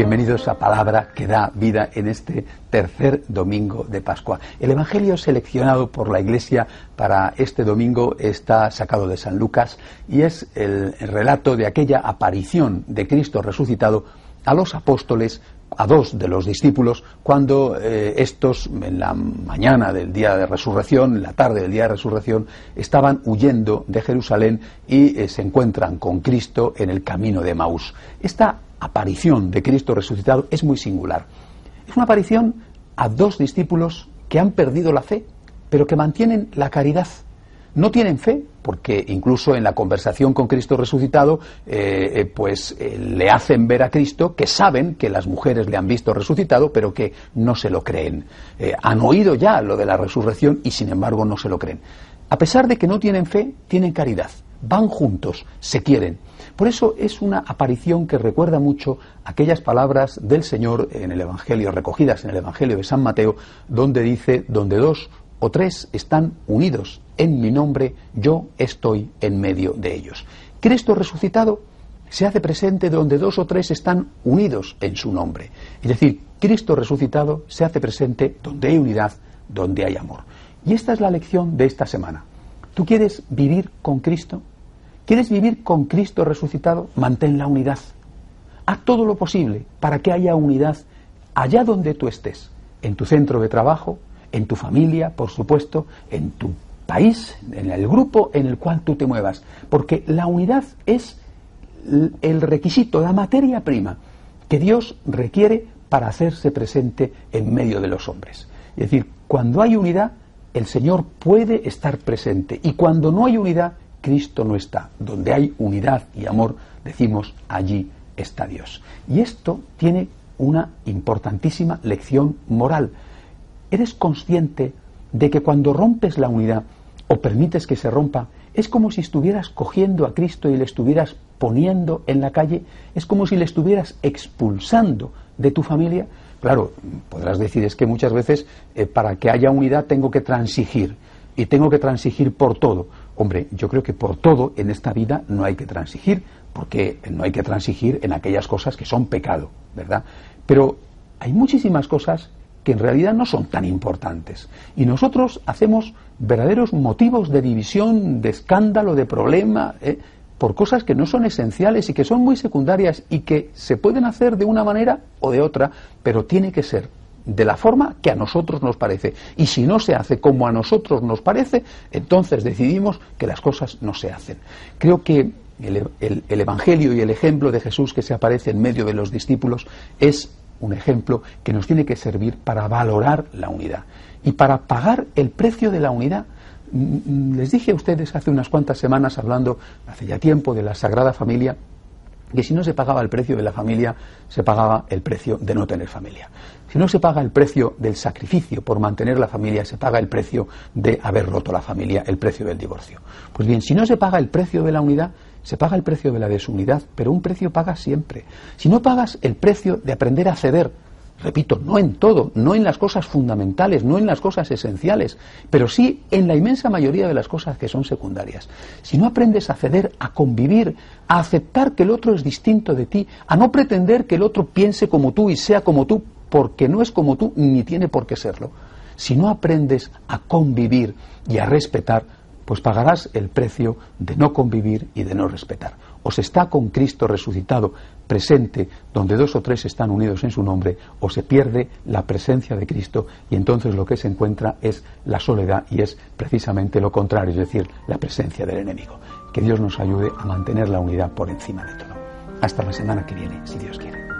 bienvenidos a Palabra que da vida en este tercer domingo de Pascua. El Evangelio seleccionado por la Iglesia para este domingo está sacado de San Lucas y es el, relato de aquella aparición de Cristo resucitado a los apóstoles a dos de los discípulos cuando eh, estos en la mañana del día de resurrección, en la tarde del día de resurrección, estaban huyendo de Jerusalén y eh, se encuentran con Cristo en el camino de Maús. Esta aparición de Cristo resucitado es muy singular. Es una aparición a dos discípulos que han perdido la fe, pero que mantienen la caridad. No tienen fe, porque incluso en la conversación con Cristo resucitado, eh, eh, pues eh, le hacen ver a Cristo que saben que las mujeres le han visto resucitado, pero que no se lo creen. han oído ya lo de la resurrección y sin embargo no se lo creen. A pesar de que no tienen fe, tienen caridad. Van juntos, se quieren. Por eso es una aparición que recuerda mucho aquellas palabras del Señor en el Evangelio, recogidas en el Evangelio de San Mateo, donde dice, donde dos o tres están unidos en mi nombre, yo estoy en medio de ellos. Cristo resucitado se hace presente donde dos o tres están unidos en su nombre. Es decir, Cristo resucitado se hace presente donde hay unidad, donde hay amor. Y esta es la lección de esta semana. ¿Tú quieres vivir con Cristo? ¿Quieres vivir con Cristo resucitado? Mantén la unidad. Haz todo lo posible para que haya unidad allá donde tú estés, en tu centro de trabajo, en tu familia, por supuesto, en tu país, en el grupo en el cual tú te muevas, porque la unidad es el requisito, la materia prima que Dios requiere para hacerse presente en medio de los hombres. Es decir, cuando hay unidad, el Señor puede estar presente y cuando no hay unidad, Cristo no está. Donde hay unidad y amor, decimos, allí está Dios. Y esto tiene una importantísima lección moral. ¿Eres consciente de que cuando rompes la unidad o permites que se rompa, es como si estuvieras cogiendo a Cristo y le estuvieras poniendo en la calle? ¿Es como si le estuvieras expulsando de tu familia? Claro, podrás decir es que muchas veces eh, para que haya unidad tengo que transigir y tengo que transigir por todo. Hombre, yo creo que por todo en esta vida no hay que transigir, porque no hay que transigir en aquellas cosas que son pecado, ¿verdad? Pero hay muchísimas cosas que en realidad no son tan importantes. Y nosotros hacemos verdaderos motivos de división, de escándalo, de problema, ¿eh? por cosas que no son esenciales y que son muy secundarias y que se pueden hacer de una manera o de otra, pero tiene que ser de la forma que a nosotros nos parece. Y si no se hace como a nosotros nos parece, entonces decidimos que las cosas no se hacen. Creo que el, el Evangelio y el ejemplo de Jesús que se aparece en medio de los discípulos es un ejemplo que nos tiene que servir para valorar la unidad y para pagar el precio de la unidad. Mm, mm, les dije a ustedes hace unas cuantas semanas, hablando hace ya tiempo de la Sagrada Familia, que si no se pagaba el precio de la familia, se pagaba el precio de no tener familia. Si no se paga el precio del sacrificio por mantener la familia, se paga el precio de haber roto la familia, el precio del divorcio. Pues bien, si no se paga el precio de la unidad, se paga el precio de la desunidad, pero un precio paga siempre. Si no pagas el precio de aprender a ceder, repito, no en todo, no en las cosas fundamentales, no en las cosas esenciales, pero sí en la inmensa mayoría de las cosas que son secundarias. Si no aprendes a ceder, a convivir, a aceptar que el otro es distinto de ti, a no pretender que el otro piense como tú y sea como tú, porque no es como tú ni tiene por qué serlo, si no aprendes a convivir y a respetar, pues pagarás el precio de no convivir y de no respetar. O se está con Cristo resucitado presente, donde dos o tres están unidos en su nombre, o se pierde la presencia de Cristo y entonces lo que se encuentra es la soledad y es precisamente lo contrario, es decir, la presencia del enemigo. Que Dios nos ayude a mantener la unidad por encima de todo. Hasta la semana que viene, si Dios quiere.